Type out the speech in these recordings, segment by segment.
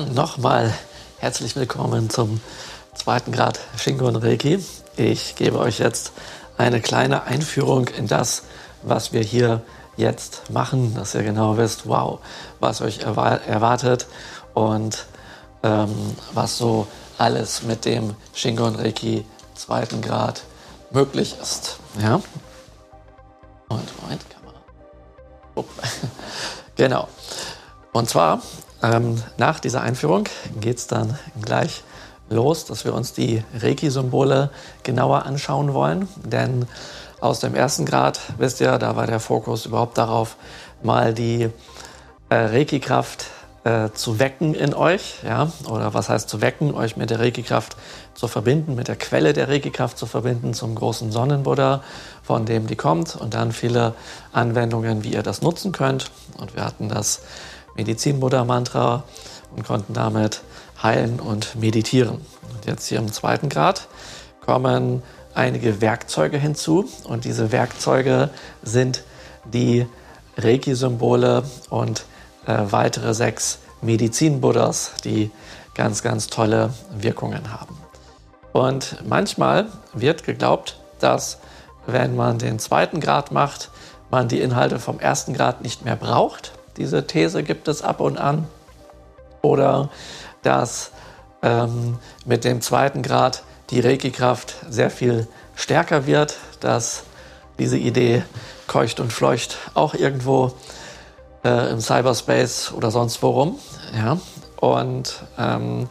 Dann nochmal herzlich willkommen zum zweiten Grad Shingon Reiki. Ich gebe euch jetzt eine kleine Einführung in das, was wir hier jetzt machen, dass ihr genau wisst, wow, was euch erwartet und ähm, was so alles mit dem Shingon Reiki zweiten Grad möglich ist. Ja? Und Moment, Kamera. Oh. genau. Und zwar, ähm, nach dieser Einführung geht es dann gleich los, dass wir uns die Reiki-Symbole genauer anschauen wollen. Denn aus dem ersten Grad, wisst ihr, da war der Fokus überhaupt darauf, mal die äh, Reiki-Kraft äh, zu wecken in euch, ja, oder was heißt zu wecken, euch mit der Reiki-Kraft zu verbinden, mit der Quelle der Reiki-Kraft zu verbinden, zum großen Sonnenbuddha, von dem die kommt, und dann viele Anwendungen, wie ihr das nutzen könnt. Und wir hatten das Medizin-Buddha-Mantra und konnten damit heilen und meditieren. Und jetzt hier im zweiten Grad kommen einige Werkzeuge hinzu und diese Werkzeuge sind die Reiki-Symbole und äh, weitere sechs Medizin-Buddhas, die ganz, ganz tolle Wirkungen haben. Und manchmal wird geglaubt, dass wenn man den zweiten Grad macht, man die Inhalte vom ersten Grad nicht mehr braucht. Diese These gibt es ab und an. Oder dass ähm, mit dem zweiten Grad die Reiki-Kraft sehr viel stärker wird, dass diese Idee keucht und fleucht auch irgendwo äh, im Cyberspace oder sonst worum. Ja? Und ähm,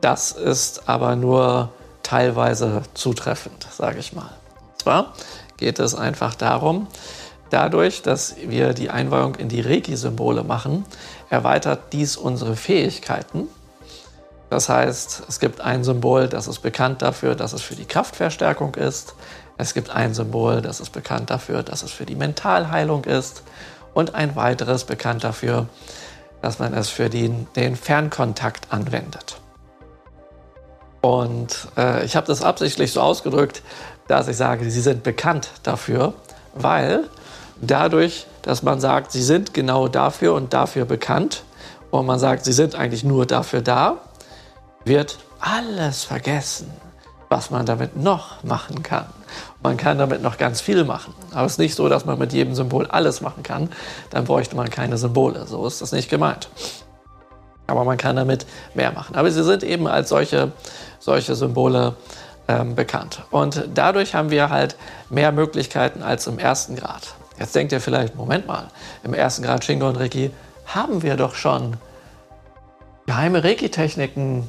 das ist aber nur teilweise zutreffend, sage ich mal. Und zwar geht es einfach darum, dadurch, dass wir die Einweihung in die Reiki-Symbole machen, erweitert dies unsere Fähigkeiten. Das heißt, es gibt ein Symbol, das ist bekannt dafür, dass es für die Kraftverstärkung ist. Es gibt ein Symbol, das ist bekannt dafür, dass es für die Mentalheilung ist und ein weiteres bekannt dafür, dass man es für den, den Fernkontakt anwendet. Und äh, ich habe das absichtlich so ausgedrückt, dass ich sage, sie sind bekannt dafür, weil dadurch, dass man sagt, sie sind genau dafür und dafür bekannt und man sagt, sie sind eigentlich nur dafür da, wird alles vergessen, was man damit noch machen kann. Man kann damit noch ganz viel machen. Aber es ist nicht so, dass man mit jedem Symbol alles machen kann. Dann bräuchte man keine Symbole. So ist das nicht gemeint. Aber man kann damit mehr machen. Aber sie sind eben als solche, solche Symbole ähm, bekannt. Und dadurch haben wir halt mehr Möglichkeiten als im ersten Grad. Jetzt denkt ihr vielleicht, Moment mal, im ersten Grad Shingo und Reiki haben wir doch schon geheime Reiki-Techniken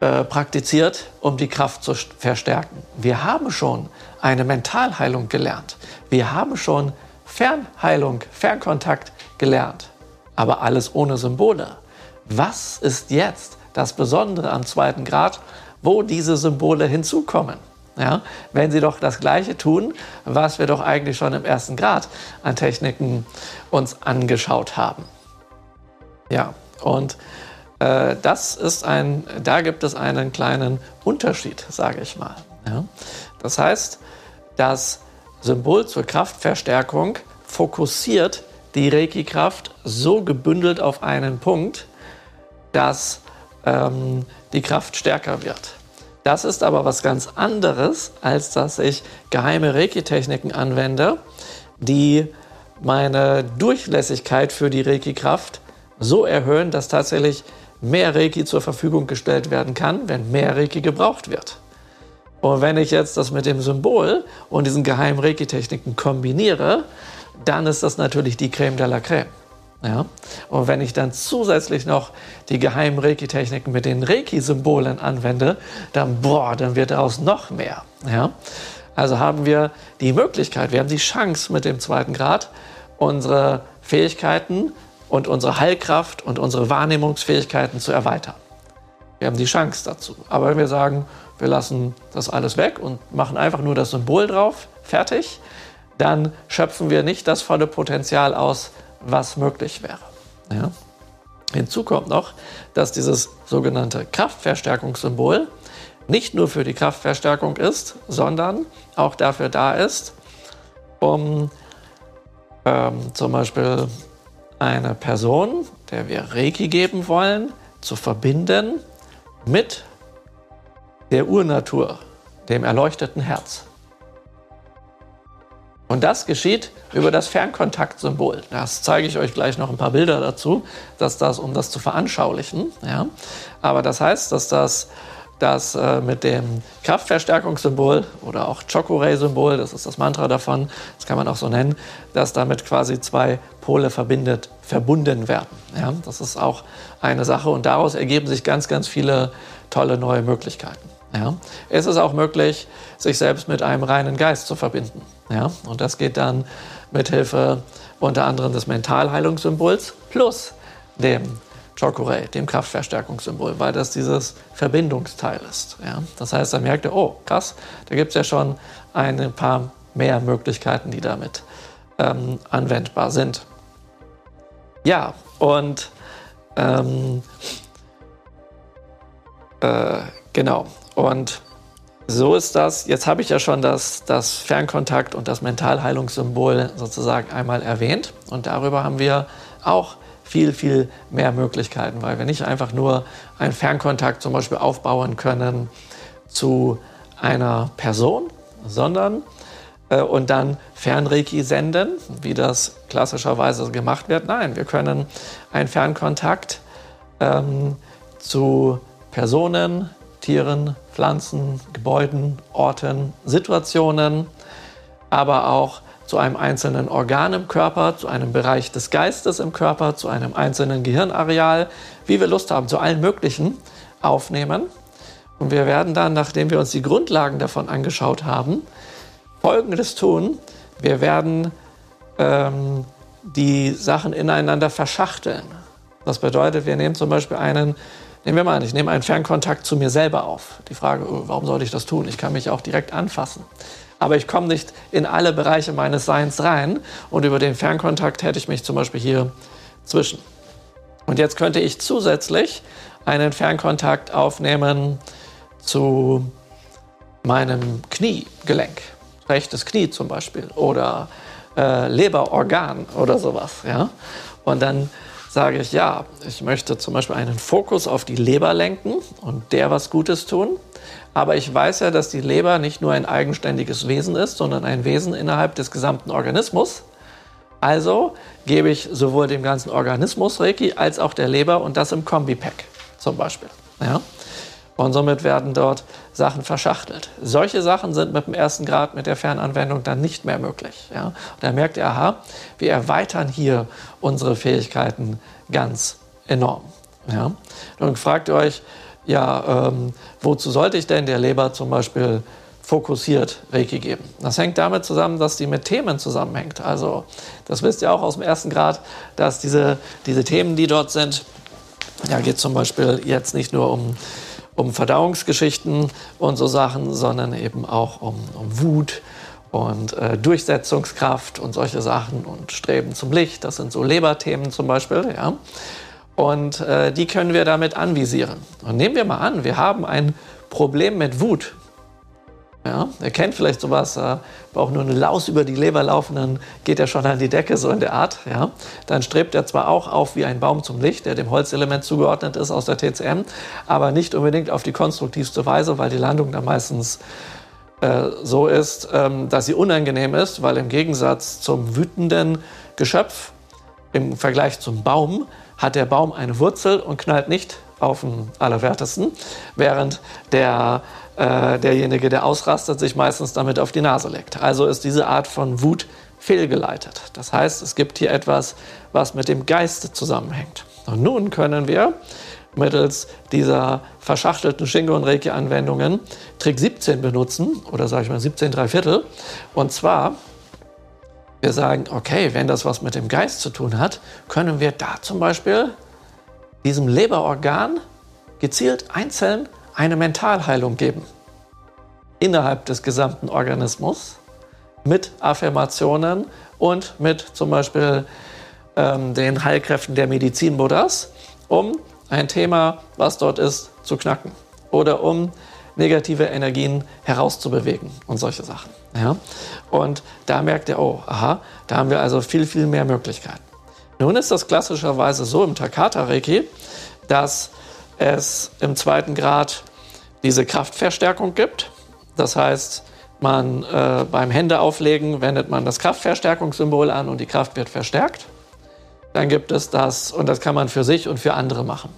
äh, praktiziert, um die Kraft zu verstärken. Wir haben schon eine Mentalheilung gelernt. Wir haben schon Fernheilung, Fernkontakt gelernt. Aber alles ohne Symbole. Was ist jetzt das Besondere am zweiten Grad, wo diese Symbole hinzukommen? Ja, wenn sie doch das Gleiche tun, was wir doch eigentlich schon im ersten Grad an Techniken uns angeschaut haben. Ja, und äh, das ist ein, da gibt es einen kleinen Unterschied, sage ich mal. Ja? Das heißt, das Symbol zur Kraftverstärkung fokussiert die Reiki-Kraft so gebündelt auf einen Punkt, dass ähm, die Kraft stärker wird. Das ist aber was ganz anderes, als dass ich geheime Reiki-Techniken anwende, die meine Durchlässigkeit für die Reiki-Kraft so erhöhen, dass tatsächlich mehr Reiki zur Verfügung gestellt werden kann, wenn mehr Reiki gebraucht wird. Und wenn ich jetzt das mit dem Symbol und diesen geheimen Reiki-Techniken kombiniere, dann ist das natürlich die Creme de la Creme. Ja? Und wenn ich dann zusätzlich noch die geheimen Reiki-Techniken mit den Reiki-Symbolen anwende, dann, boah, dann wird daraus noch mehr. Ja? Also haben wir die Möglichkeit, wir haben die Chance mit dem zweiten Grad, unsere Fähigkeiten und unsere Heilkraft und unsere Wahrnehmungsfähigkeiten zu erweitern. Wir haben die Chance dazu. Aber wenn wir sagen, wir lassen das alles weg und machen einfach nur das Symbol drauf, fertig, dann schöpfen wir nicht das volle Potenzial aus, was möglich wäre. Ja? Hinzu kommt noch, dass dieses sogenannte Kraftverstärkungssymbol nicht nur für die Kraftverstärkung ist, sondern auch dafür da ist, um ähm, zum Beispiel eine Person, der wir Reiki geben wollen, zu verbinden mit der Urnatur, dem erleuchteten Herz. Und das geschieht über das Fernkontaktsymbol. Das zeige ich euch gleich noch ein paar Bilder dazu, dass das, um das zu veranschaulichen. Ja. Aber das heißt, dass das, das äh, mit dem Kraftverstärkungssymbol oder auch Chokuray-Symbol, das ist das Mantra davon, das kann man auch so nennen, dass damit quasi zwei Pole verbindet, verbunden werden. Ja. Das ist auch eine Sache und daraus ergeben sich ganz, ganz viele tolle neue Möglichkeiten. Ja. Es ist auch möglich, sich selbst mit einem reinen Geist zu verbinden. Ja? Und das geht dann mit Hilfe unter anderem des Mentalheilungssymbols plus dem Chokurei, dem Kraftverstärkungssymbol, weil das dieses Verbindungsteil ist. Ja? Das heißt, er merkt, oh krass, da gibt es ja schon ein paar mehr Möglichkeiten, die damit ähm, anwendbar sind. Ja, und ähm, äh, genau. Und so ist das. Jetzt habe ich ja schon das, das Fernkontakt und das Mentalheilungssymbol sozusagen einmal erwähnt. Und darüber haben wir auch viel, viel mehr Möglichkeiten, weil wir nicht einfach nur einen Fernkontakt zum Beispiel aufbauen können zu einer Person, sondern äh, und dann Fernreiki senden, wie das klassischerweise gemacht wird. Nein, wir können einen Fernkontakt ähm, zu Personen, Tieren, Pflanzen, Gebäuden, Orten, Situationen, aber auch zu einem einzelnen Organ im Körper, zu einem Bereich des Geistes im Körper, zu einem einzelnen Gehirnareal, wie wir Lust haben, zu allen möglichen aufnehmen. Und wir werden dann, nachdem wir uns die Grundlagen davon angeschaut haben, Folgendes tun. Wir werden ähm, die Sachen ineinander verschachteln. Das bedeutet, wir nehmen zum Beispiel einen Nehmen wir mal an, ich nehme einen Fernkontakt zu mir selber auf. Die Frage, oh, warum sollte ich das tun? Ich kann mich auch direkt anfassen. Aber ich komme nicht in alle Bereiche meines Seins rein und über den Fernkontakt hätte ich mich zum Beispiel hier zwischen. Und jetzt könnte ich zusätzlich einen Fernkontakt aufnehmen zu meinem Kniegelenk, rechtes Knie zum Beispiel oder äh, Leberorgan oder sowas. Ja? Und dann sage ich, ja, ich möchte zum Beispiel einen Fokus auf die Leber lenken und der was Gutes tun. Aber ich weiß ja, dass die Leber nicht nur ein eigenständiges Wesen ist, sondern ein Wesen innerhalb des gesamten Organismus. Also gebe ich sowohl dem ganzen Organismus Reiki als auch der Leber und das im Kombipack zum Beispiel. Ja? Und somit werden dort Sachen verschachtelt. Solche Sachen sind mit dem ersten Grad mit der Fernanwendung dann nicht mehr möglich. Ja? Und da merkt ihr, aha, wir erweitern hier unsere Fähigkeiten ganz enorm. Ja? Und fragt ihr euch, ja, ähm, wozu sollte ich denn der Leber zum Beispiel fokussiert Reiki geben. Das hängt damit zusammen, dass die mit Themen zusammenhängt. Also das wisst ihr auch aus dem ersten Grad, dass diese, diese Themen, die dort sind, ja, geht zum Beispiel jetzt nicht nur um um Verdauungsgeschichten und so Sachen, sondern eben auch um, um Wut und äh, Durchsetzungskraft und solche Sachen und Streben zum Licht. Das sind so Leberthemen zum Beispiel. Ja. Und äh, die können wir damit anvisieren. Und nehmen wir mal an, wir haben ein Problem mit Wut. Ja, er kennt vielleicht sowas, äh, braucht nur eine Laus über die Leber laufen, dann geht er schon an die Decke, so in der Art. Ja. Dann strebt er zwar auch auf wie ein Baum zum Licht, der dem Holzelement zugeordnet ist aus der TCM, aber nicht unbedingt auf die konstruktivste Weise, weil die Landung dann meistens äh, so ist, ähm, dass sie unangenehm ist, weil im Gegensatz zum wütenden Geschöpf, im Vergleich zum Baum, hat der Baum eine Wurzel und knallt nicht auf den Allerwertesten, während der äh, derjenige, der ausrastet, sich meistens damit auf die Nase legt. Also ist diese Art von Wut fehlgeleitet. Das heißt, es gibt hier etwas, was mit dem Geiste zusammenhängt. Und nun können wir mittels dieser verschachtelten Shingo- und Reiki-Anwendungen Trick 17 benutzen, oder sage ich mal 17 3 Viertel. Und zwar, wir sagen, okay, wenn das was mit dem Geist zu tun hat, können wir da zum Beispiel diesem Leberorgan gezielt einzeln eine Mentalheilung geben innerhalb des gesamten Organismus mit Affirmationen und mit zum Beispiel ähm, den Heilkräften der Medizin Buddhas, um ein Thema, was dort ist, zu knacken oder um negative Energien herauszubewegen und solche Sachen. Ja? Und da merkt ihr, oh, aha, da haben wir also viel, viel mehr Möglichkeiten. Nun ist das klassischerweise so im Takata-Reiki, dass es im zweiten Grad diese Kraftverstärkung gibt. Das heißt, man äh, beim Händeauflegen wendet man das Kraftverstärkungssymbol an und die Kraft wird verstärkt. Dann gibt es das, und das kann man für sich und für andere machen.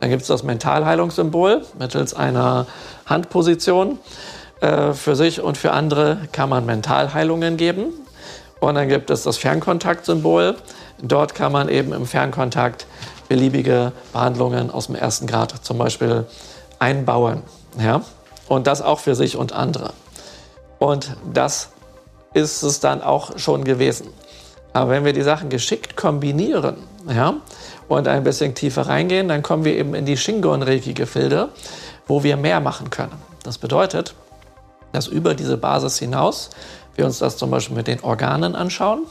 Dann gibt es das Mentalheilungssymbol mittels einer Handposition. Äh, für sich und für andere kann man Mentalheilungen geben. Und dann gibt es das Fernkontaktsymbol. Dort kann man eben im Fernkontakt beliebige Behandlungen aus dem ersten Grad zum Beispiel einbauen. Ja? Und das auch für sich und andere. Und das ist es dann auch schon gewesen. Aber wenn wir die Sachen geschickt kombinieren ja, und ein bisschen tiefer reingehen, dann kommen wir eben in die Shingon-Reiki-Gefilde, wo wir mehr machen können. Das bedeutet, dass über diese Basis hinaus wir uns das zum Beispiel mit den Organen anschauen.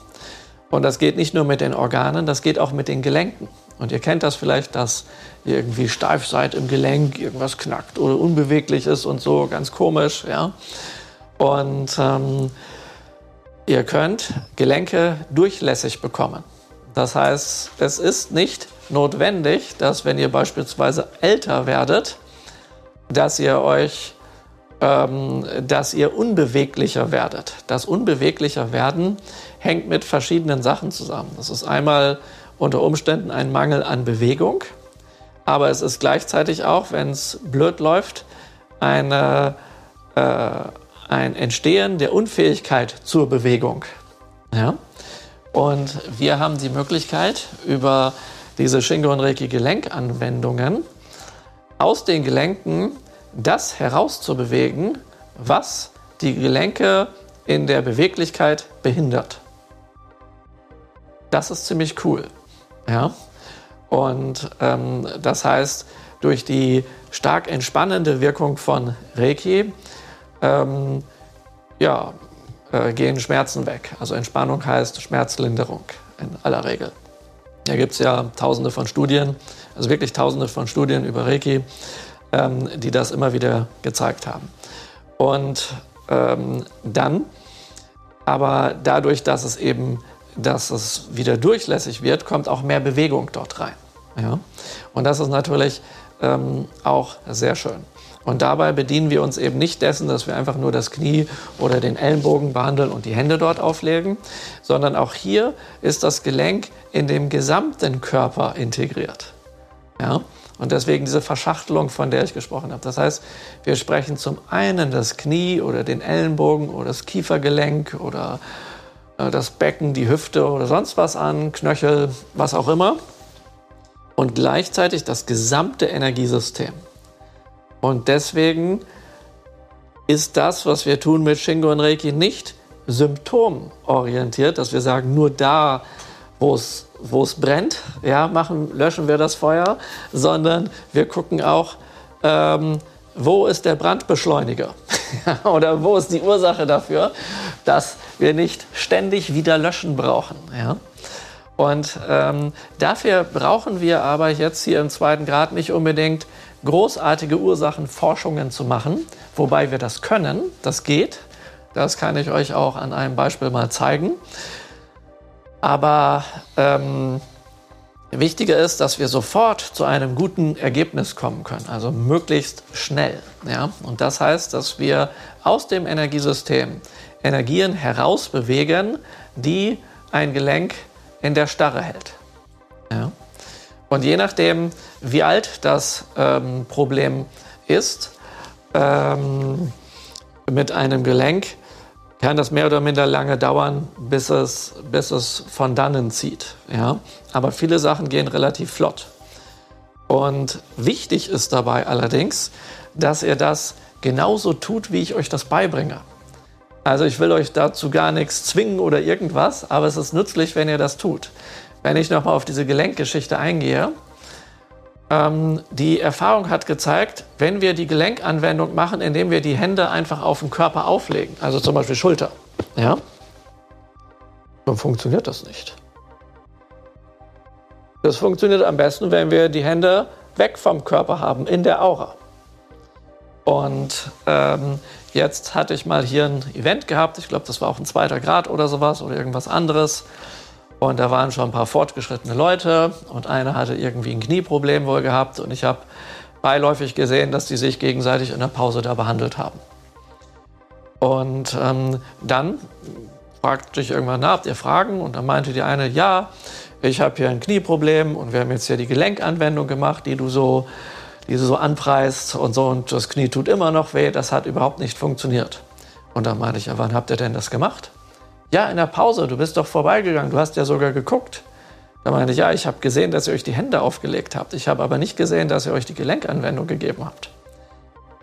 Und das geht nicht nur mit den Organen, das geht auch mit den Gelenken. Und ihr kennt das vielleicht, dass ihr irgendwie steif seid im Gelenk, irgendwas knackt oder unbeweglich ist und so, ganz komisch. Ja? Und ähm, ihr könnt Gelenke durchlässig bekommen. Das heißt, es ist nicht notwendig, dass wenn ihr beispielsweise älter werdet, dass ihr euch ähm, dass ihr unbeweglicher werdet. Das unbeweglicher werden hängt mit verschiedenen Sachen zusammen. Das ist einmal unter Umständen ein Mangel an Bewegung, aber es ist gleichzeitig auch, wenn es blöd läuft, eine, äh, ein Entstehen der Unfähigkeit zur Bewegung. Ja? Und wir haben die Möglichkeit, über diese Shingo und Reiki Gelenkanwendungen aus den Gelenken das herauszubewegen, was die Gelenke in der Beweglichkeit behindert. Das ist ziemlich cool. Ja? Und ähm, das heißt, durch die stark entspannende Wirkung von Reiki ähm, ja, äh, gehen Schmerzen weg. Also Entspannung heißt Schmerzlinderung in aller Regel. Da gibt es ja tausende von Studien, also wirklich tausende von Studien über Reiki, ähm, die das immer wieder gezeigt haben. Und ähm, dann, aber dadurch, dass es eben, dass es wieder durchlässig wird, kommt auch mehr Bewegung dort rein. Ja? Und das ist natürlich ähm, auch sehr schön. Und dabei bedienen wir uns eben nicht dessen, dass wir einfach nur das Knie oder den Ellenbogen behandeln und die Hände dort auflegen, sondern auch hier ist das Gelenk in dem gesamten Körper integriert. Ja? Und deswegen diese Verschachtelung, von der ich gesprochen habe. Das heißt, wir sprechen zum einen das Knie oder den Ellenbogen oder das Kiefergelenk oder äh, das Becken, die Hüfte oder sonst was an, Knöchel, was auch immer. Und gleichzeitig das gesamte Energiesystem. Und deswegen ist das, was wir tun mit Shingo und Reiki, nicht symptomorientiert, dass wir sagen, nur da, wo es wo es brennt, ja, machen, löschen wir das Feuer, sondern wir gucken auch, ähm, wo ist der Brandbeschleuniger oder wo ist die Ursache dafür, dass wir nicht ständig wieder löschen brauchen. Ja? Und ähm, dafür brauchen wir aber jetzt hier im zweiten Grad nicht unbedingt großartige Ursachenforschungen zu machen, wobei wir das können, das geht. Das kann ich euch auch an einem Beispiel mal zeigen. Aber ähm, wichtiger ist, dass wir sofort zu einem guten Ergebnis kommen können, also möglichst schnell. Ja? Und das heißt, dass wir aus dem Energiesystem Energien herausbewegen, die ein Gelenk in der Starre hält. Ja? Und je nachdem, wie alt das ähm, Problem ist, ähm, mit einem Gelenk, kann das mehr oder minder lange dauern, bis es, bis es von dannen zieht. Ja? Aber viele Sachen gehen relativ flott. Und wichtig ist dabei allerdings, dass ihr das genauso tut, wie ich euch das beibringe. Also ich will euch dazu gar nichts zwingen oder irgendwas, aber es ist nützlich, wenn ihr das tut. Wenn ich nochmal auf diese Gelenkgeschichte eingehe, ähm, die Erfahrung hat gezeigt, wenn wir die Gelenkanwendung machen, indem wir die Hände einfach auf den Körper auflegen, also zum Beispiel Schulter, ja, dann funktioniert das nicht. Das funktioniert am besten, wenn wir die Hände weg vom Körper haben, in der Aura. Und ähm, jetzt hatte ich mal hier ein Event gehabt, ich glaube, das war auch ein zweiter Grad oder sowas oder irgendwas anderes. Und da waren schon ein paar fortgeschrittene Leute und einer hatte irgendwie ein Knieproblem wohl gehabt und ich habe beiläufig gesehen, dass die sich gegenseitig in der Pause da behandelt haben. Und ähm, dann fragte ich irgendwann, na, habt ihr Fragen? Und dann meinte die eine, ja, ich habe hier ein Knieproblem und wir haben jetzt hier die Gelenkanwendung gemacht, die du so, die du so anpreist und so und das Knie tut immer noch weh, das hat überhaupt nicht funktioniert. Und dann meinte ich, ja, wann habt ihr denn das gemacht? Ja, in der Pause, du bist doch vorbeigegangen, du hast ja sogar geguckt. Da meinte ich, ja, ich habe gesehen, dass ihr euch die Hände aufgelegt habt. Ich habe aber nicht gesehen, dass ihr euch die Gelenkanwendung gegeben habt.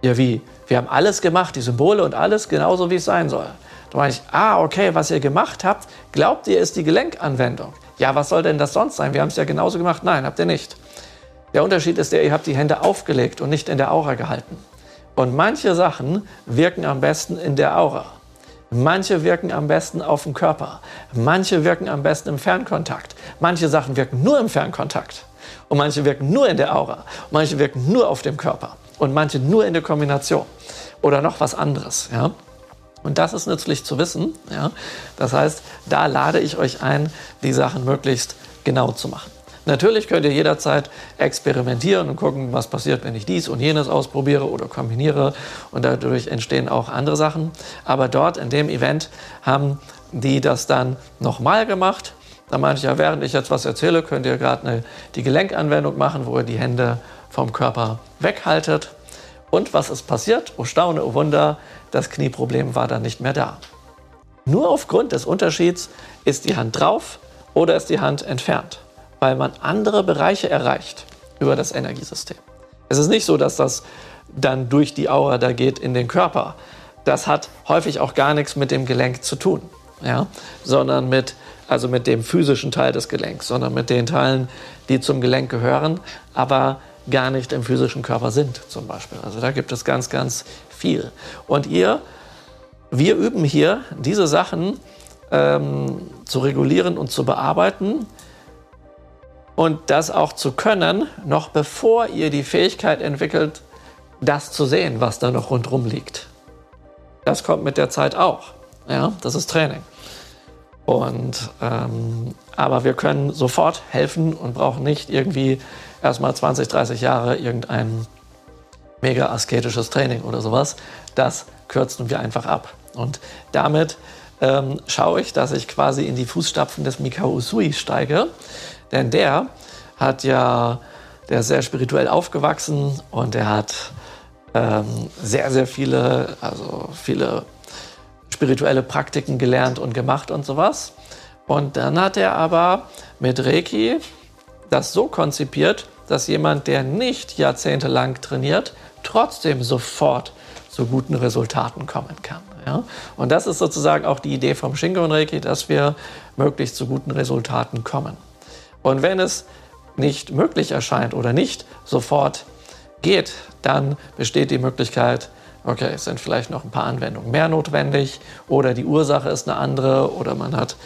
Ja, wie? Wir haben alles gemacht, die Symbole und alles genauso, wie es sein soll. Da meine ich, ah, okay, was ihr gemacht habt, glaubt ihr, ist die Gelenkanwendung. Ja, was soll denn das sonst sein? Wir haben es ja genauso gemacht. Nein, habt ihr nicht. Der Unterschied ist der, ihr habt die Hände aufgelegt und nicht in der Aura gehalten. Und manche Sachen wirken am besten in der Aura. Manche wirken am besten auf dem Körper. Manche wirken am besten im Fernkontakt. Manche Sachen wirken nur im Fernkontakt. Und manche wirken nur in der Aura. Manche wirken nur auf dem Körper. Und manche nur in der Kombination. Oder noch was anderes. Ja? Und das ist nützlich zu wissen. Ja? Das heißt, da lade ich euch ein, die Sachen möglichst genau zu machen. Natürlich könnt ihr jederzeit experimentieren und gucken, was passiert, wenn ich dies und jenes ausprobiere oder kombiniere. Und dadurch entstehen auch andere Sachen. Aber dort in dem Event haben die das dann nochmal gemacht. Da meinte ich ja, während ich jetzt was erzähle, könnt ihr gerade die Gelenkanwendung machen, wo ihr die Hände vom Körper weghaltet. Und was ist passiert? Oh Staune, oh Wunder, das Knieproblem war dann nicht mehr da. Nur aufgrund des Unterschieds ist die Hand drauf oder ist die Hand entfernt weil man andere Bereiche erreicht über das Energiesystem. Es ist nicht so, dass das dann durch die Aura da geht in den Körper. Das hat häufig auch gar nichts mit dem Gelenk zu tun, ja? sondern mit, also mit dem physischen Teil des Gelenks, sondern mit den Teilen, die zum Gelenk gehören, aber gar nicht im physischen Körper sind zum Beispiel. Also da gibt es ganz, ganz viel. Und ihr, wir üben hier diese Sachen ähm, zu regulieren und zu bearbeiten und das auch zu können, noch bevor ihr die Fähigkeit entwickelt, das zu sehen, was da noch rundherum liegt. Das kommt mit der Zeit auch. Ja, das ist Training. Und, ähm, aber wir können sofort helfen und brauchen nicht irgendwie erstmal 20, 30 Jahre irgendein mega asketisches Training oder sowas. Das kürzen wir einfach ab. Und damit ähm, schaue ich, dass ich quasi in die Fußstapfen des Mikao Usui steige. Denn der hat ja, der ist sehr spirituell aufgewachsen und er hat ähm, sehr, sehr viele, also viele spirituelle Praktiken gelernt und gemacht und sowas. Und dann hat er aber mit Reiki das so konzipiert, dass jemand, der nicht jahrzehntelang trainiert, trotzdem sofort zu guten Resultaten kommen kann. Ja? Und das ist sozusagen auch die Idee vom Shingon Reiki, dass wir möglichst zu guten Resultaten kommen. Und wenn es nicht möglich erscheint oder nicht sofort geht, dann besteht die Möglichkeit, okay, es sind vielleicht noch ein paar Anwendungen mehr notwendig oder die Ursache ist eine andere oder man hat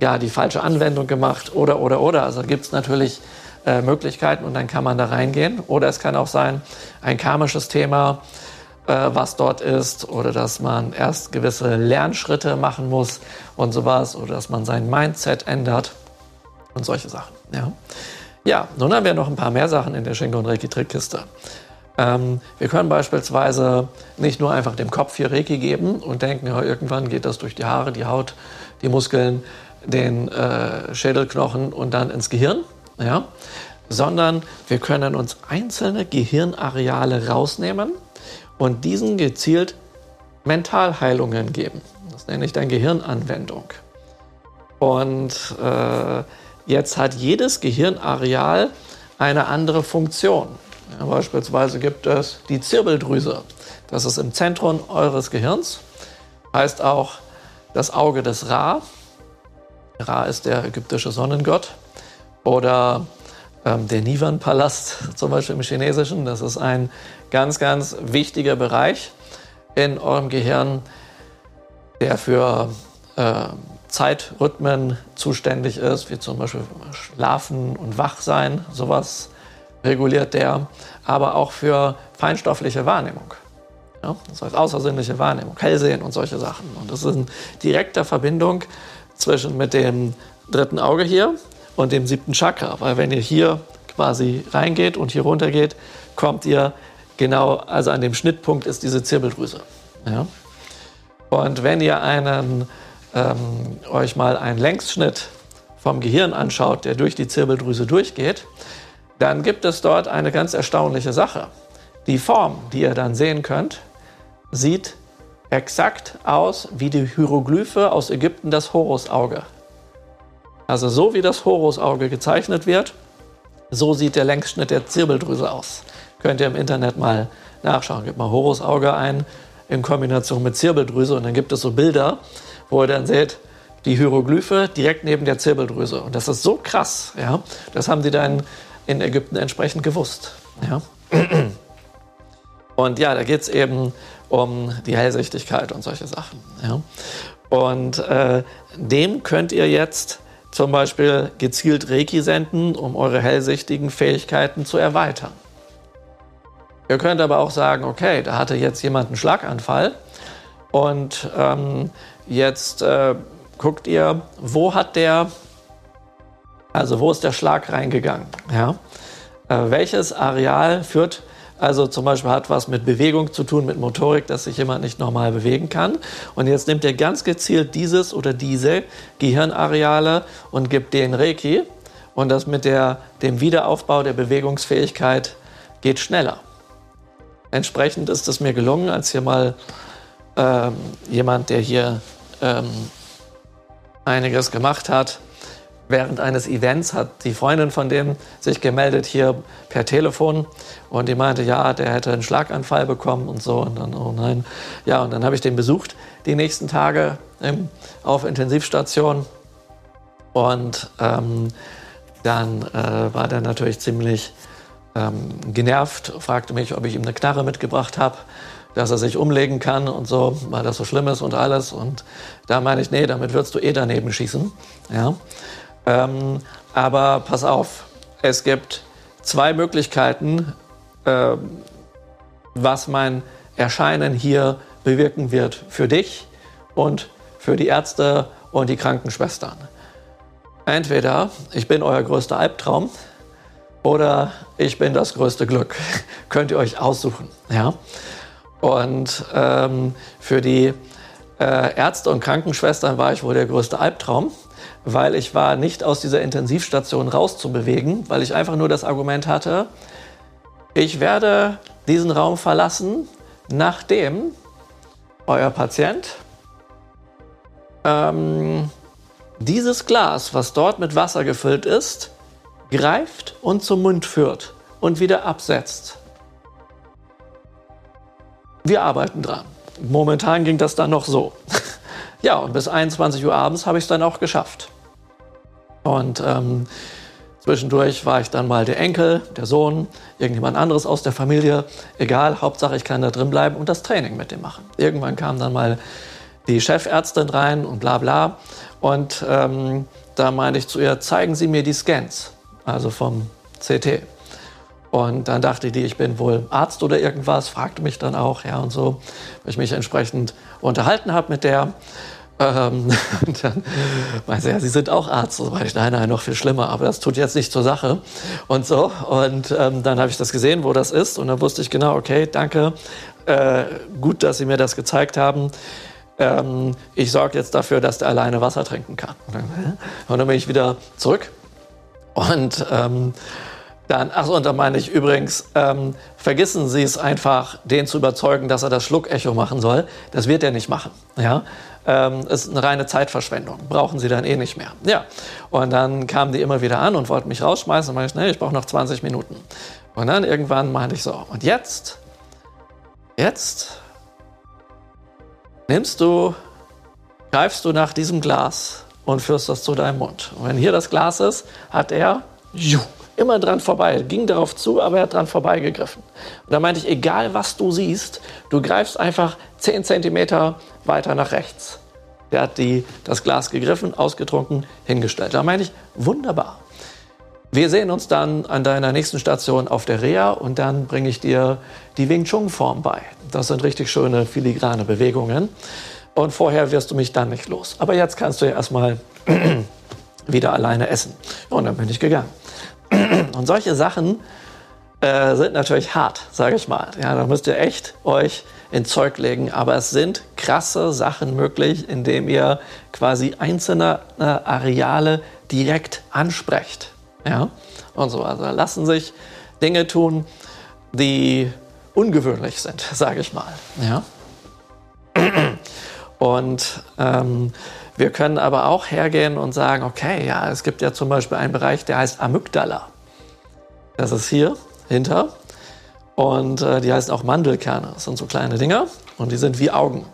ja die falsche Anwendung gemacht oder oder oder. Also gibt es natürlich äh, Möglichkeiten und dann kann man da reingehen. Oder es kann auch sein, ein karmisches Thema, äh, was dort ist, oder dass man erst gewisse Lernschritte machen muss und sowas, oder dass man sein Mindset ändert und solche Sachen. Ja, ja nun haben wir noch ein paar mehr Sachen in der Schenke- und Reiki-Trickkiste. Ähm, wir können beispielsweise nicht nur einfach dem Kopf hier Reiki geben und denken, ja, irgendwann geht das durch die Haare, die Haut, die Muskeln, den äh, Schädelknochen und dann ins Gehirn, ja? sondern wir können uns einzelne Gehirnareale rausnehmen und diesen gezielt Mentalheilungen geben. Das nenne ich dann Gehirnanwendung. Und äh, Jetzt hat jedes Gehirnareal eine andere Funktion. Ja, beispielsweise gibt es die Zirbeldrüse. Das ist im Zentrum eures Gehirns. Heißt auch das Auge des Ra. Ra ist der ägyptische Sonnengott. Oder ähm, der Nivan-Palast, zum Beispiel im Chinesischen. Das ist ein ganz, ganz wichtiger Bereich in eurem Gehirn, der für äh, Zeitrhythmen zuständig ist, wie zum Beispiel Schlafen und Wachsein, sowas reguliert der, aber auch für feinstoffliche Wahrnehmung. Ja, das heißt außersinnliche Wahrnehmung, Hellsehen und solche Sachen. Und das ist in direkter Verbindung zwischen mit dem dritten Auge hier und dem siebten Chakra. Weil wenn ihr hier quasi reingeht und hier runter geht, kommt ihr genau, also an dem Schnittpunkt ist diese Zirbeldrüse. Ja? Und wenn ihr einen, ähm, euch mal einen Längsschnitt vom Gehirn anschaut, der durch die Zirbeldrüse durchgeht, dann gibt es dort eine ganz erstaunliche Sache. Die Form, die ihr dann sehen könnt, sieht exakt aus wie die Hieroglyphe aus Ägypten, das Horusauge. Also so wie das Horusauge gezeichnet wird, so sieht der Längsschnitt der Zirbeldrüse aus. Könnt ihr im Internet mal nachschauen. Gebt mal Horusauge ein in Kombination mit Zirbeldrüse und dann gibt es so Bilder, wo ihr dann seht, die Hieroglyphe direkt neben der Zirbeldrüse. Und das ist so krass. Ja? Das haben sie dann in Ägypten entsprechend gewusst. Ja? Und ja, da geht es eben um die Hellsichtigkeit und solche Sachen. Ja? Und äh, dem könnt ihr jetzt zum Beispiel gezielt Reiki senden, um eure hellsichtigen Fähigkeiten zu erweitern. Ihr könnt aber auch sagen, okay, da hatte jetzt jemand einen Schlaganfall und ähm, jetzt äh, guckt ihr, wo hat der, also wo ist der Schlag reingegangen? Ja? Äh, welches Areal führt also zum Beispiel hat was mit Bewegung zu tun, mit Motorik, dass sich jemand nicht normal bewegen kann. Und jetzt nimmt er ganz gezielt dieses oder diese Gehirnareale und gibt den Reiki. Und das mit der, dem Wiederaufbau der Bewegungsfähigkeit geht schneller. Entsprechend ist es mir gelungen, als hier mal ähm, jemand, der hier ähm, einiges gemacht hat, während eines Events hat die Freundin von dem sich gemeldet hier per Telefon und die meinte, ja, der hätte einen Schlaganfall bekommen und so und dann, oh nein. Ja, und dann habe ich den besucht die nächsten Tage im, auf Intensivstation und ähm, dann äh, war der natürlich ziemlich ähm, genervt, fragte mich, ob ich ihm eine Knarre mitgebracht habe, dass er sich umlegen kann und so, weil das so schlimm ist und alles. Und da meine ich, nee, damit würdest du eh daneben schießen. Ja. Ähm, aber pass auf, es gibt zwei Möglichkeiten, äh, was mein Erscheinen hier bewirken wird für dich und für die Ärzte und die Krankenschwestern. Entweder ich bin euer größter Albtraum oder ich bin das größte Glück. Könnt ihr euch aussuchen. Ja? Und ähm, für die äh, Ärzte und Krankenschwestern war ich wohl der größte Albtraum weil ich war nicht aus dieser Intensivstation rauszubewegen, weil ich einfach nur das Argument hatte, ich werde diesen Raum verlassen, nachdem euer Patient ähm, dieses Glas, was dort mit Wasser gefüllt ist, greift und zum Mund führt und wieder absetzt. Wir arbeiten dran. Momentan ging das dann noch so. Ja, und bis 21 Uhr abends habe ich es dann auch geschafft. Und ähm, zwischendurch war ich dann mal der Enkel, der Sohn, irgendjemand anderes aus der Familie. Egal, Hauptsache ich kann da drin bleiben und das Training mit dem machen. Irgendwann kam dann mal die Chefärztin rein und bla bla. Und ähm, da meinte ich zu ihr, zeigen Sie mir die Scans, also vom CT. Und dann dachte die, ich bin wohl Arzt oder irgendwas, fragte mich dann auch, ja und so, weil ich mich entsprechend unterhalten habe mit der. Ähm, und dann meinte sie, ja, Sie sind auch Arzt. So war ich, nein, nein, noch viel schlimmer, aber das tut jetzt nicht zur Sache. Und so. Und ähm, dann habe ich das gesehen, wo das ist. Und dann wusste ich genau, okay, danke. Äh, gut, dass Sie mir das gezeigt haben. Ähm, ich sorge jetzt dafür, dass der alleine Wasser trinken kann. Und dann, bin ich wieder zurück. Und ähm, dann, achso, und da meine ich übrigens, ähm, vergessen Sie es einfach, den zu überzeugen, dass er das Schluckecho machen soll. Das wird er nicht machen. Ja? Ähm, ist eine reine Zeitverschwendung. Brauchen Sie dann eh nicht mehr. Ja. Und dann kamen die immer wieder an und wollten mich rausschmeißen. Und meinte ich, nee, ich brauche noch 20 Minuten. Und dann irgendwann meinte ich so, und jetzt, jetzt nimmst du, greifst du nach diesem Glas und führst das zu deinem Mund. Und wenn hier das Glas ist, hat er, juh, immer dran vorbei. Ging darauf zu, aber er hat dran vorbeigegriffen. Und da meinte ich, egal was du siehst, du greifst einfach 10 cm weiter nach rechts. Der hat die, das Glas gegriffen, ausgetrunken, hingestellt. Da meinte ich, wunderbar. Wir sehen uns dann an deiner nächsten Station auf der Reha und dann bringe ich dir die Wing Chun Form bei. Das sind richtig schöne filigrane Bewegungen. Und vorher wirst du mich dann nicht los. Aber jetzt kannst du ja erstmal wieder alleine essen. Und dann bin ich gegangen. Und solche Sachen äh, sind natürlich hart, sage ich mal. Ja, da müsst ihr echt euch in Zeug legen. Aber es sind krasse Sachen möglich, indem ihr quasi einzelne äh, Areale direkt ansprecht. Ja, und so. Also lassen sich Dinge tun, die ungewöhnlich sind, sage ich mal. Ja. Und ähm, wir können aber auch hergehen und sagen, okay, ja, es gibt ja zum Beispiel einen Bereich, der heißt Amygdala. Das ist hier hinter. Und äh, die heißen auch Mandelkerne. Das sind so kleine Dinger und die sind wie Augen.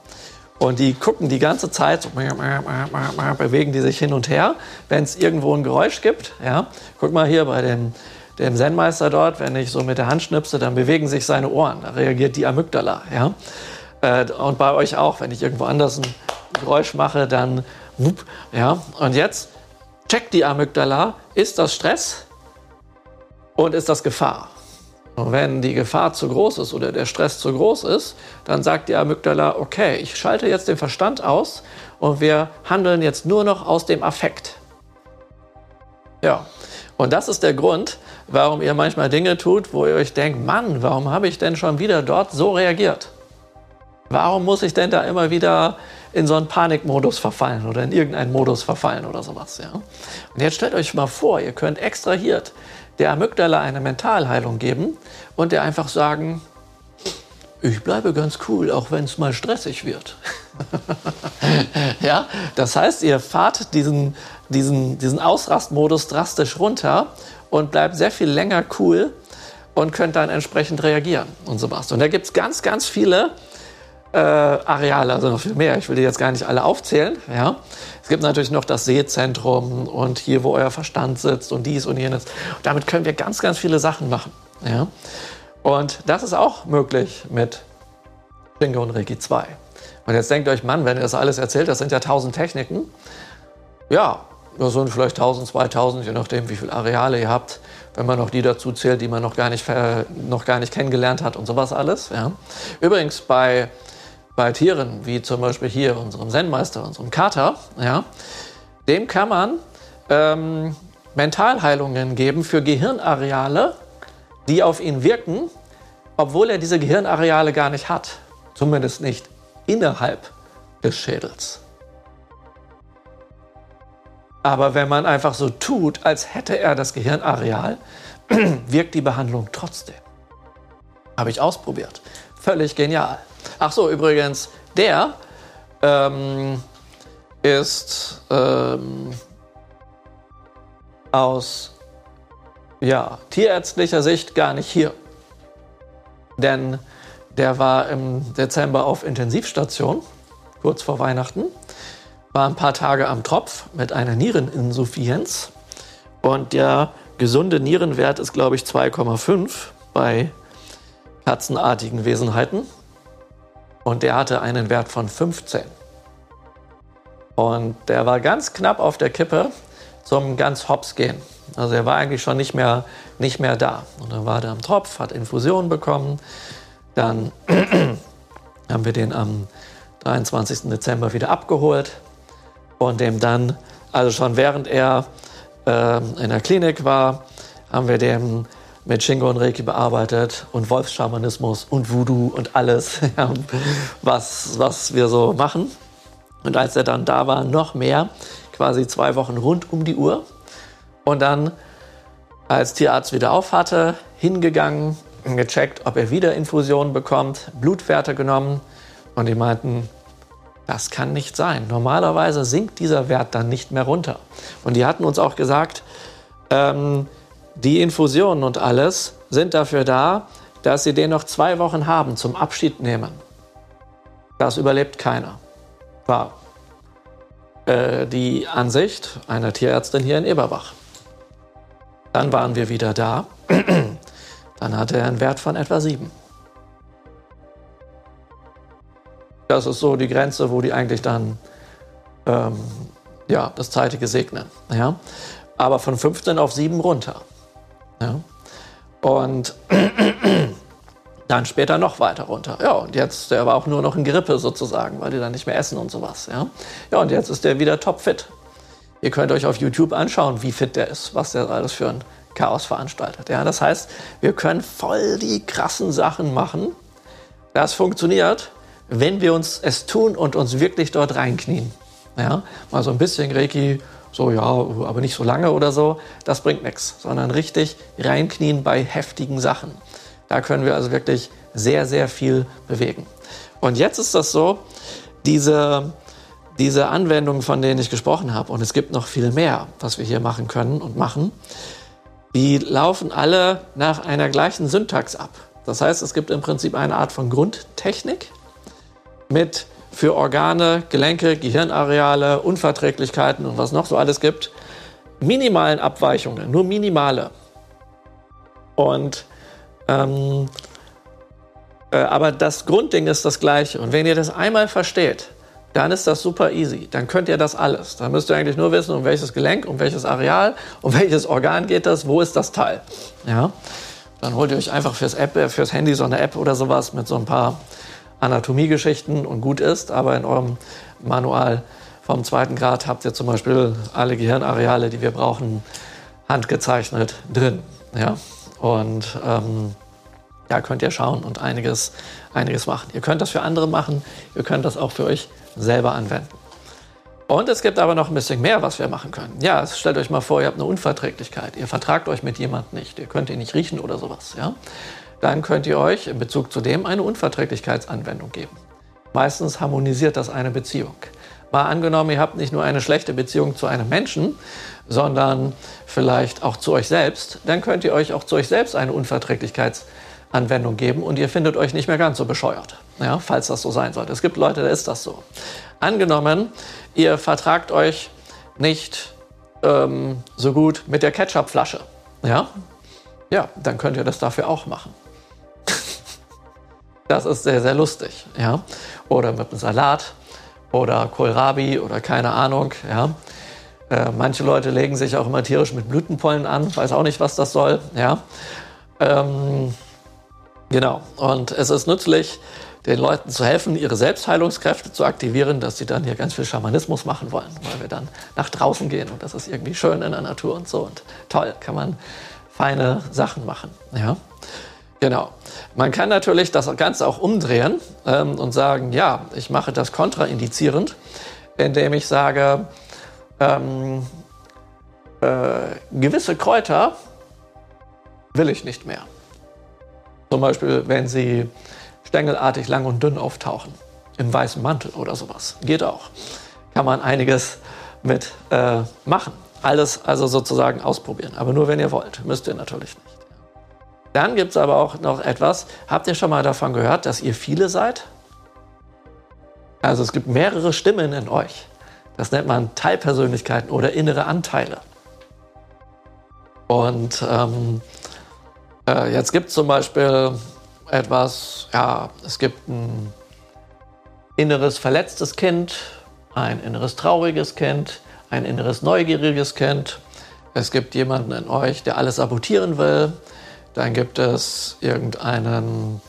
Und die gucken die ganze Zeit, so, bewegen die sich hin und her, wenn es irgendwo ein Geräusch gibt. Ja. Guck mal hier bei dem, dem Zen-Meister dort, wenn ich so mit der Hand schnipse, dann bewegen sich seine Ohren. Da reagiert die Amygdala. Ja. Äh, und bei euch auch, wenn ich irgendwo anders ein Geräusch mache, dann wupp, ja. Und jetzt checkt die Amygdala, ist das Stress und ist das Gefahr? Und wenn die Gefahr zu groß ist oder der Stress zu groß ist, dann sagt die Amygdala, okay, ich schalte jetzt den Verstand aus und wir handeln jetzt nur noch aus dem Affekt. Ja, und das ist der Grund, warum ihr manchmal Dinge tut, wo ihr euch denkt, Mann, warum habe ich denn schon wieder dort so reagiert? Warum muss ich denn da immer wieder in so einen Panikmodus verfallen oder in irgendeinen Modus verfallen oder sowas? Ja? Und jetzt stellt euch mal vor, ihr könnt extrahiert der Amygdala eine Mentalheilung geben und der einfach sagen, ich bleibe ganz cool, auch wenn es mal stressig wird. ja, das heißt, ihr fahrt diesen, diesen, diesen Ausrastmodus drastisch runter und bleibt sehr viel länger cool und könnt dann entsprechend reagieren und so was. Und da gibt es ganz, ganz viele äh, Areale, also noch viel mehr. Ich will die jetzt gar nicht alle aufzählen. Ja. Es gibt natürlich noch das Sehzentrum und hier, wo euer Verstand sitzt und dies und jenes. Und damit können wir ganz, ganz viele Sachen machen. Ja. Und das ist auch möglich mit Shingo und Reiki 2. Und jetzt denkt euch, Mann, wenn ihr das alles erzählt, das sind ja 1000 Techniken. Ja, das sind vielleicht 1000, 2000, je nachdem, wie viele Areale ihr habt, wenn man noch die dazu zählt, die man noch gar nicht, noch gar nicht kennengelernt hat und sowas alles. Ja. Übrigens bei bei Tieren, wie zum Beispiel hier unserem Zen-Meister, unserem Kater, ja, dem kann man ähm, Mentalheilungen geben für Gehirnareale, die auf ihn wirken, obwohl er diese Gehirnareale gar nicht hat. Zumindest nicht innerhalb des Schädels. Aber wenn man einfach so tut, als hätte er das Gehirnareal, wirkt die Behandlung trotzdem. Habe ich ausprobiert. Völlig genial. Ach so, übrigens, der ähm, ist ähm, aus ja, tierärztlicher Sicht gar nicht hier. Denn der war im Dezember auf Intensivstation, kurz vor Weihnachten, war ein paar Tage am Tropf mit einer Niereninsuffizienz und der gesunde Nierenwert ist, glaube ich, 2,5 bei katzenartigen Wesenheiten und der hatte einen Wert von 15. Und der war ganz knapp auf der Kippe zum ganz hops gehen. Also er war eigentlich schon nicht mehr, nicht mehr da. Und dann war der am Tropf, hat Infusion bekommen. Dann haben wir den am 23. Dezember wieder abgeholt und dem dann, also schon während er äh, in der Klinik war, haben wir dem mit Shingo und Reiki bearbeitet und Wolfsschamanismus und Voodoo und alles, was, was wir so machen. Und als er dann da war, noch mehr, quasi zwei Wochen rund um die Uhr. Und dann, als Tierarzt wieder auf hatte, hingegangen, gecheckt, ob er wieder Infusionen bekommt, Blutwerte genommen und die meinten, das kann nicht sein. Normalerweise sinkt dieser Wert dann nicht mehr runter. Und die hatten uns auch gesagt, ähm, die Infusionen und alles sind dafür da, dass sie den noch zwei Wochen haben zum Abschied nehmen. Das überlebt keiner. War äh, die Ansicht einer Tierärztin hier in Eberbach. Dann waren wir wieder da. Dann hatte er einen Wert von etwa sieben. Das ist so die Grenze, wo die eigentlich dann ähm, ja, das Zeitige segnen. Ja? Aber von 15 auf 7 runter. Ja. Und dann später noch weiter runter. Ja, und jetzt, der war auch nur noch in Grippe sozusagen, weil die dann nicht mehr essen und sowas. Ja, ja und jetzt ist der wieder topfit. Ihr könnt euch auf YouTube anschauen, wie fit der ist, was der alles für ein Chaos veranstaltet. Ja, das heißt, wir können voll die krassen Sachen machen. Das funktioniert, wenn wir uns es tun und uns wirklich dort reinknien. Ja, mal so ein bisschen Reiki, so ja, aber nicht so lange oder so, das bringt nichts, sondern richtig reinknien bei heftigen Sachen. Da können wir also wirklich sehr, sehr viel bewegen. Und jetzt ist das so, diese, diese Anwendungen, von denen ich gesprochen habe, und es gibt noch viel mehr, was wir hier machen können und machen, die laufen alle nach einer gleichen Syntax ab. Das heißt, es gibt im Prinzip eine Art von Grundtechnik mit für Organe, Gelenke, Gehirnareale, Unverträglichkeiten und was noch so alles gibt, minimalen Abweichungen, nur minimale. Und ähm, äh, aber das Grundding ist das gleiche. Und wenn ihr das einmal versteht, dann ist das super easy. Dann könnt ihr das alles. Dann müsst ihr eigentlich nur wissen, um welches Gelenk, um welches Areal, um welches Organ geht das, wo ist das Teil. Ja? Dann holt ihr euch einfach fürs, App, äh, fürs Handy so eine App oder sowas mit so ein paar Anatomiegeschichten und gut ist. Aber in eurem Manual vom zweiten Grad habt ihr zum Beispiel alle Gehirnareale, die wir brauchen, handgezeichnet drin. Ja? Und ähm, da könnt ihr schauen und einiges, einiges machen. Ihr könnt das für andere machen, ihr könnt das auch für euch selber anwenden. Und es gibt aber noch ein bisschen mehr, was wir machen können. Ja, stellt euch mal vor, ihr habt eine Unverträglichkeit. Ihr vertragt euch mit jemandem nicht. Ihr könnt ihn nicht riechen oder sowas. Ja? Dann könnt ihr euch in Bezug zu dem eine Unverträglichkeitsanwendung geben. Meistens harmonisiert das eine Beziehung. Mal angenommen, ihr habt nicht nur eine schlechte Beziehung zu einem Menschen, sondern vielleicht auch zu euch selbst, dann könnt ihr euch auch zu euch selbst eine Unverträglichkeitsanwendung geben und ihr findet euch nicht mehr ganz so bescheuert ja, falls das so sein sollte. Es gibt Leute, da ist das so. Angenommen, ihr vertragt euch nicht ähm, so gut mit der Ketchupflasche, ja, ja, dann könnt ihr das dafür auch machen. Das ist sehr, sehr lustig, ja. Oder mit einem Salat oder Kohlrabi oder keine Ahnung, ja. Äh, manche Leute legen sich auch immer tierisch mit Blütenpollen an, weiß auch nicht, was das soll, ja. Ähm, genau, und es ist nützlich, den Leuten zu helfen, ihre Selbstheilungskräfte zu aktivieren, dass sie dann hier ganz viel Schamanismus machen wollen, weil wir dann nach draußen gehen und das ist irgendwie schön in der Natur und so und toll, kann man feine Sachen machen. Ja, genau. Man kann natürlich das Ganze auch umdrehen ähm, und sagen, ja, ich mache das kontraindizierend, indem ich sage, ähm, äh, gewisse Kräuter will ich nicht mehr. Zum Beispiel, wenn sie stängelartig lang und dünn auftauchen. Im weißen Mantel oder sowas. Geht auch. Kann man einiges mit äh, machen. Alles also sozusagen ausprobieren. Aber nur wenn ihr wollt. Müsst ihr natürlich nicht. Dann gibt es aber auch noch etwas. Habt ihr schon mal davon gehört, dass ihr viele seid? Also es gibt mehrere Stimmen in euch. Das nennt man Teilpersönlichkeiten oder innere Anteile. Und ähm, äh, jetzt gibt es zum Beispiel etwas, ja, es gibt ein inneres verletztes Kind, ein inneres trauriges Kind, ein inneres neugieriges Kind. Es gibt jemanden in euch, der alles sabotieren will. Dann gibt es irgendeinen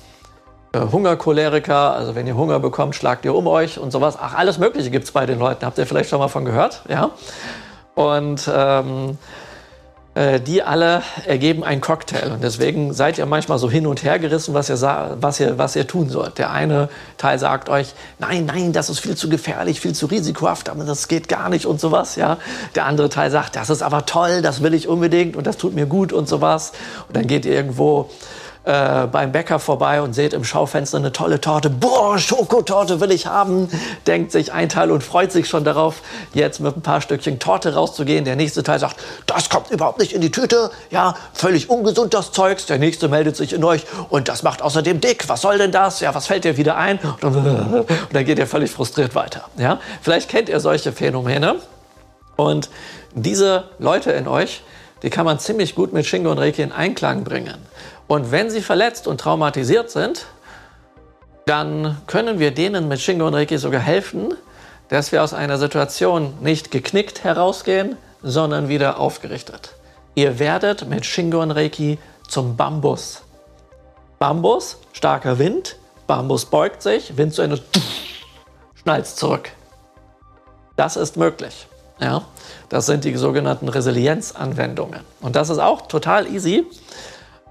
äh, Hungercholeriker, also wenn ihr Hunger bekommt, schlagt ihr um euch und sowas. Ach, alles Mögliche gibt es bei den Leuten. Habt ihr vielleicht schon mal von gehört? Ja. Und ähm, äh, die alle ergeben einen Cocktail. Und deswegen seid ihr manchmal so hin und her gerissen, was ihr, was ihr, was ihr tun sollt. Der eine Teil sagt euch, nein, nein, das ist viel zu gefährlich, viel zu risikohaft, aber das geht gar nicht und sowas. Ja? Der andere Teil sagt, das ist aber toll, das will ich unbedingt und das tut mir gut und sowas. Und dann geht ihr irgendwo äh, beim Bäcker vorbei und seht im Schaufenster eine tolle Torte. Boah, Schokotorte will ich haben. Denkt sich ein Teil und freut sich schon darauf, jetzt mit ein paar Stückchen Torte rauszugehen. Der nächste Teil sagt, das kommt überhaupt nicht in die Tüte. Ja, völlig ungesund das Zeugs. Der nächste meldet sich in euch und das macht außerdem dick. Was soll denn das? Ja, was fällt dir wieder ein? Und dann geht ihr völlig frustriert weiter. Ja, vielleicht kennt ihr solche Phänomene. Und diese Leute in euch, die kann man ziemlich gut mit Shingo und Reiki in Einklang bringen. Und wenn sie verletzt und traumatisiert sind, dann können wir denen mit Shingo und Reiki sogar helfen, dass wir aus einer Situation nicht geknickt herausgehen, sondern wieder aufgerichtet. Ihr werdet mit Shingo und Reiki zum Bambus. Bambus, starker Wind, Bambus beugt sich, Wind zu Ende, schnallt zurück. Das ist möglich. Ja? Das sind die sogenannten Resilienzanwendungen. Und das ist auch total easy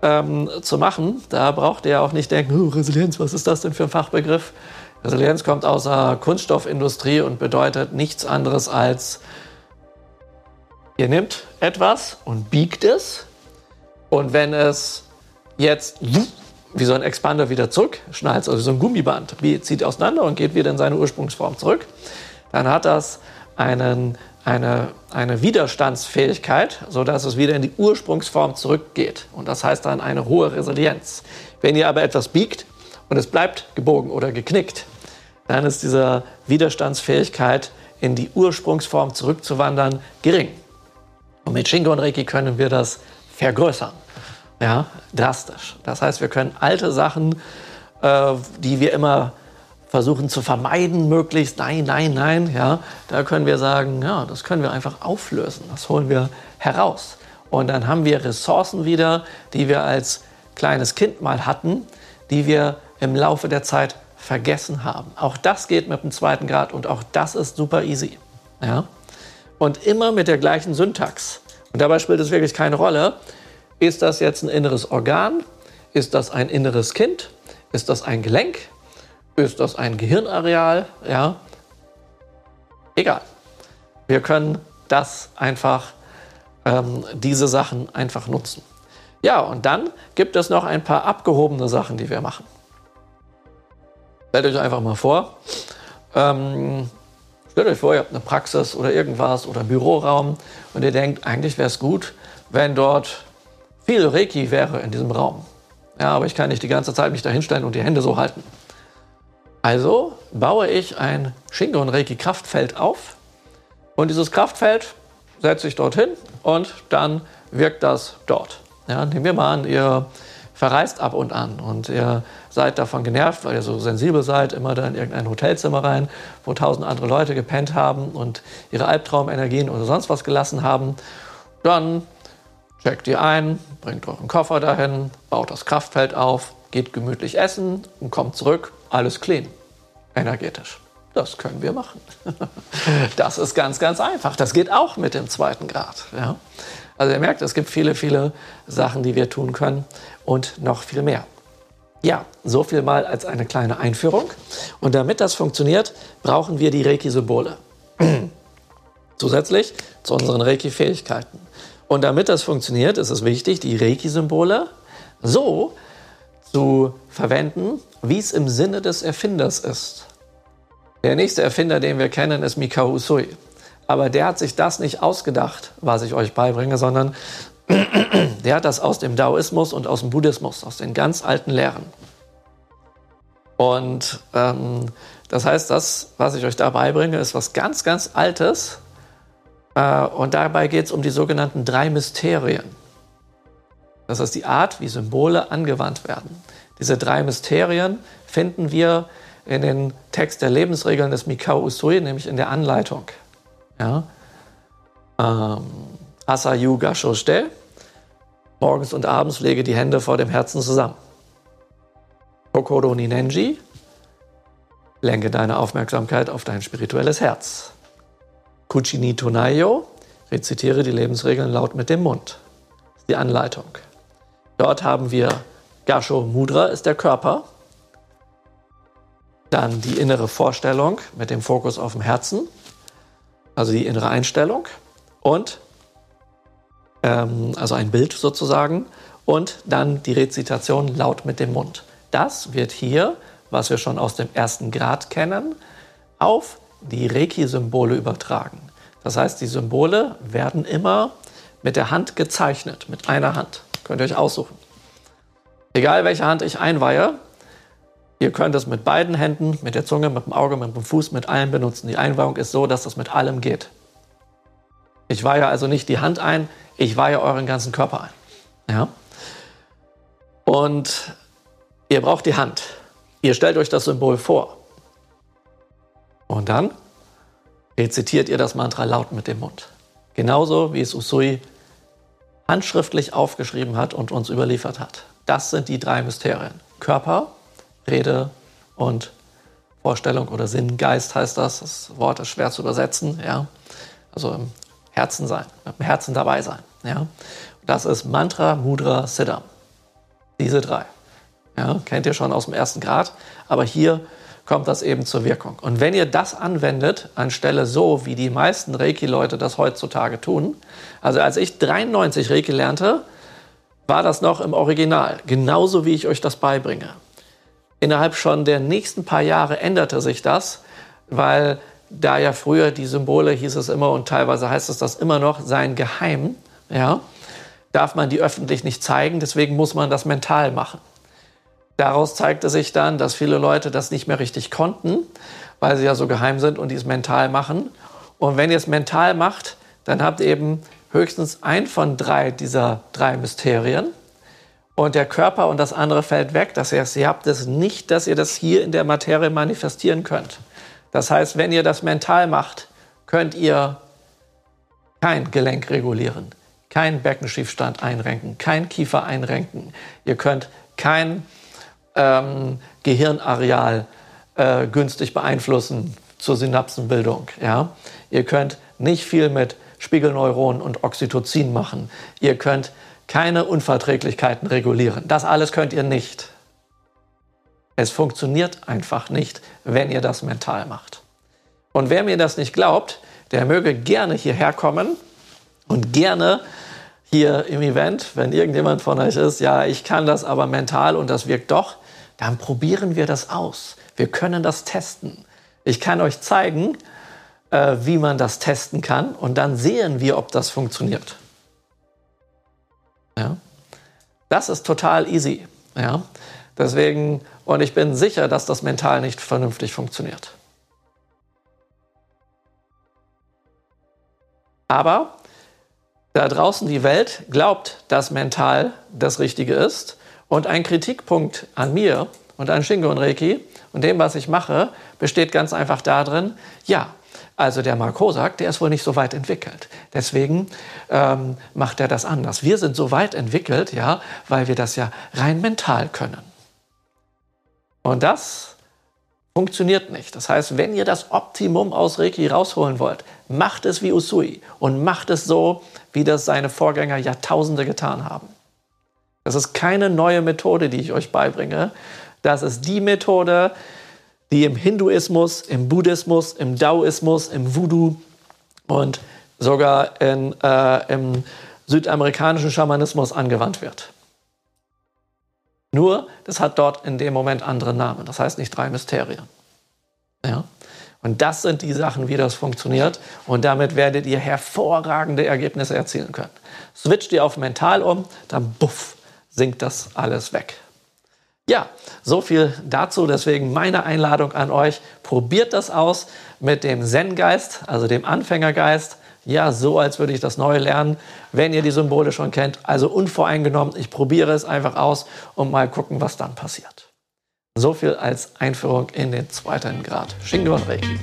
ähm, zu machen. Da braucht ihr auch nicht denken, oh, Resilienz, was ist das denn für ein Fachbegriff? Resilienz kommt aus der Kunststoffindustrie und bedeutet nichts anderes als, ihr nehmt etwas und biegt es und wenn es jetzt wie so ein Expander wieder zurück schnallt, also so ein Gummiband, zieht auseinander und geht wieder in seine Ursprungsform zurück, dann hat das einen, eine, eine Widerstandsfähigkeit, sodass es wieder in die Ursprungsform zurückgeht. Und das heißt dann eine hohe Resilienz. Wenn ihr aber etwas biegt und es bleibt gebogen oder geknickt, dann ist diese Widerstandsfähigkeit in die Ursprungsform zurückzuwandern gering. Und mit Shingo und Reiki können wir das vergrößern. Ja, drastisch. Das heißt, wir können alte Sachen, äh, die wir immer versuchen zu vermeiden, möglichst nein, nein, nein, ja, da können wir sagen, ja, das können wir einfach auflösen. Das holen wir heraus. Und dann haben wir Ressourcen wieder, die wir als kleines Kind mal hatten, die wir im Laufe der Zeit vergessen haben. Auch das geht mit dem zweiten Grad und auch das ist super easy. Ja? Und immer mit der gleichen Syntax. Und dabei spielt es wirklich keine Rolle, ist das jetzt ein inneres Organ? Ist das ein inneres Kind? Ist das ein Gelenk? Ist das ein Gehirnareal? Ja, egal. Wir können das einfach, ähm, diese Sachen einfach nutzen. Ja, und dann gibt es noch ein paar abgehobene Sachen, die wir machen. Stellt euch einfach mal vor, ähm, stellt euch vor, ihr habt eine Praxis oder irgendwas oder Büroraum und ihr denkt, eigentlich wäre es gut, wenn dort viel Reiki wäre in diesem Raum. Ja, aber ich kann nicht die ganze Zeit mich da hinstellen und die Hände so halten. Also baue ich ein Shingo und Reiki Kraftfeld auf und dieses Kraftfeld setze ich dorthin und dann wirkt das dort. Ja, nehmen wir mal an, ihr verreist ab und an und ihr seid davon genervt, weil ihr so sensibel seid, immer da in irgendein Hotelzimmer rein, wo tausend andere Leute gepennt haben und ihre Albtraumenergien oder sonst was gelassen haben. Dann checkt ihr ein, bringt euren Koffer dahin, baut das Kraftfeld auf, geht gemütlich essen und kommt zurück, alles clean, energetisch. Das können wir machen. Das ist ganz, ganz einfach. Das geht auch mit dem zweiten Grad. Ja? Also ihr merkt, es gibt viele, viele Sachen, die wir tun können und noch viel mehr. Ja, so viel mal als eine kleine Einführung. Und damit das funktioniert, brauchen wir die Reiki-Symbole. Zusätzlich zu unseren Reiki-Fähigkeiten. Und damit das funktioniert, ist es wichtig, die Reiki-Symbole so zu verwenden, wie es im Sinne des Erfinders ist. Der nächste Erfinder, den wir kennen, ist Mikao Usui. Aber der hat sich das nicht ausgedacht, was ich euch beibringe, sondern der hat das aus dem Daoismus und aus dem Buddhismus, aus den ganz alten Lehren. Und ähm, das heißt, das, was ich euch da beibringe, ist was ganz, ganz Altes. Äh, und dabei geht es um die sogenannten drei Mysterien. Das ist die Art, wie Symbole angewandt werden. Diese drei Mysterien finden wir in den Text der Lebensregeln des Mikao Usui, nämlich in der Anleitung. Ja? Ähm, Asayu Gasho Shite. Morgens und abends lege die Hände vor dem Herzen zusammen. Kokoro Ninenji. Lenke deine Aufmerksamkeit auf dein spirituelles Herz. Kuchini Tonayo. Rezitiere die Lebensregeln laut mit dem Mund. Die Anleitung. Dort haben wir Gasho Mudra ist der Körper. Dann die innere Vorstellung mit dem Fokus auf dem Herzen, also die innere Einstellung. Und ähm, also ein Bild sozusagen. Und dann die Rezitation laut mit dem Mund. Das wird hier, was wir schon aus dem ersten Grad kennen, auf die Reiki-Symbole übertragen. Das heißt, die Symbole werden immer mit der Hand gezeichnet, mit einer Hand. Könnt ihr euch aussuchen. Egal welche Hand ich einweihe, ihr könnt es mit beiden Händen, mit der Zunge, mit dem Auge, mit dem Fuß, mit allem benutzen. Die Einweihung ist so, dass das mit allem geht. Ich weihe also nicht die Hand ein, ich weihe euren ganzen Körper ein. Ja? Und ihr braucht die Hand. Ihr stellt euch das Symbol vor. Und dann rezitiert ihr das Mantra laut mit dem Mund. Genauso wie es Usui handschriftlich aufgeschrieben hat und uns überliefert hat. Das sind die drei Mysterien. Körper, Rede und Vorstellung oder Sinn. Geist heißt das. Das Wort ist schwer zu übersetzen. Ja. also im Herzen sein, dem Herzen dabei sein. Ja? Das ist Mantra, Mudra, Siddham. Diese drei. Ja, kennt ihr schon aus dem ersten Grad, aber hier kommt das eben zur Wirkung. Und wenn ihr das anwendet, anstelle so, wie die meisten Reiki-Leute das heutzutage tun, also als ich 93 Reiki lernte, war das noch im Original, genauso wie ich euch das beibringe. Innerhalb schon der nächsten paar Jahre änderte sich das, weil da ja früher die Symbole, hieß es immer und teilweise heißt es das immer noch, seien geheim, ja, darf man die öffentlich nicht zeigen, deswegen muss man das mental machen. Daraus zeigte sich dann, dass viele Leute das nicht mehr richtig konnten, weil sie ja so geheim sind und die es mental machen. Und wenn ihr es mental macht, dann habt ihr eben höchstens ein von drei dieser drei Mysterien. Und der Körper und das andere fällt weg. Das heißt, ihr habt es nicht, dass ihr das hier in der Materie manifestieren könnt. Das heißt, wenn ihr das mental macht, könnt ihr kein Gelenk regulieren, kein Beckenschiefstand einrenken, kein Kiefer einrenken. Ihr könnt kein ähm, Gehirnareal äh, günstig beeinflussen zur Synapsenbildung. Ja? Ihr könnt nicht viel mit Spiegelneuronen und Oxytocin machen. Ihr könnt keine Unverträglichkeiten regulieren. Das alles könnt ihr nicht. Es funktioniert einfach nicht, wenn ihr das mental macht. Und wer mir das nicht glaubt, der möge gerne hierher kommen und gerne hier im Event, wenn irgendjemand von euch ist, ja, ich kann das aber mental und das wirkt doch, dann probieren wir das aus. Wir können das testen. Ich kann euch zeigen, äh, wie man das testen kann und dann sehen wir, ob das funktioniert. Ja? Das ist total easy. Ja? Deswegen, und ich bin sicher, dass das mental nicht vernünftig funktioniert. Aber da draußen die Welt glaubt, dass mental das Richtige ist und ein Kritikpunkt an mir und an Shingo und Reiki und dem, was ich mache, besteht ganz einfach darin, ja, also der Mark Hosak, der ist wohl nicht so weit entwickelt. Deswegen ähm, macht er das anders. Wir sind so weit entwickelt, ja, weil wir das ja rein mental können. Und das funktioniert nicht. Das heißt, wenn ihr das Optimum aus Reiki rausholen wollt, macht es wie Usui und macht es so, wie das seine Vorgänger Jahrtausende getan haben. Das ist keine neue Methode, die ich euch beibringe. Das ist die Methode, die im Hinduismus, im Buddhismus, im Daoismus, im Voodoo und sogar in, äh, im südamerikanischen Schamanismus angewandt wird. Nur, das hat dort in dem Moment andere Namen. Das heißt nicht drei Mysterien. Ja? Und das sind die Sachen, wie das funktioniert. Und damit werdet ihr hervorragende Ergebnisse erzielen können. Switcht ihr auf mental um, dann buff, sinkt das alles weg. Ja, so viel dazu. Deswegen meine Einladung an euch. Probiert das aus mit dem Zen-Geist, also dem Anfängergeist. Ja, so als würde ich das neu lernen, wenn ihr die Symbole schon kennt. Also unvoreingenommen. Ich probiere es einfach aus und mal gucken, was dann passiert. So viel als Einführung in den zweiten Grad. Shingon Reiki.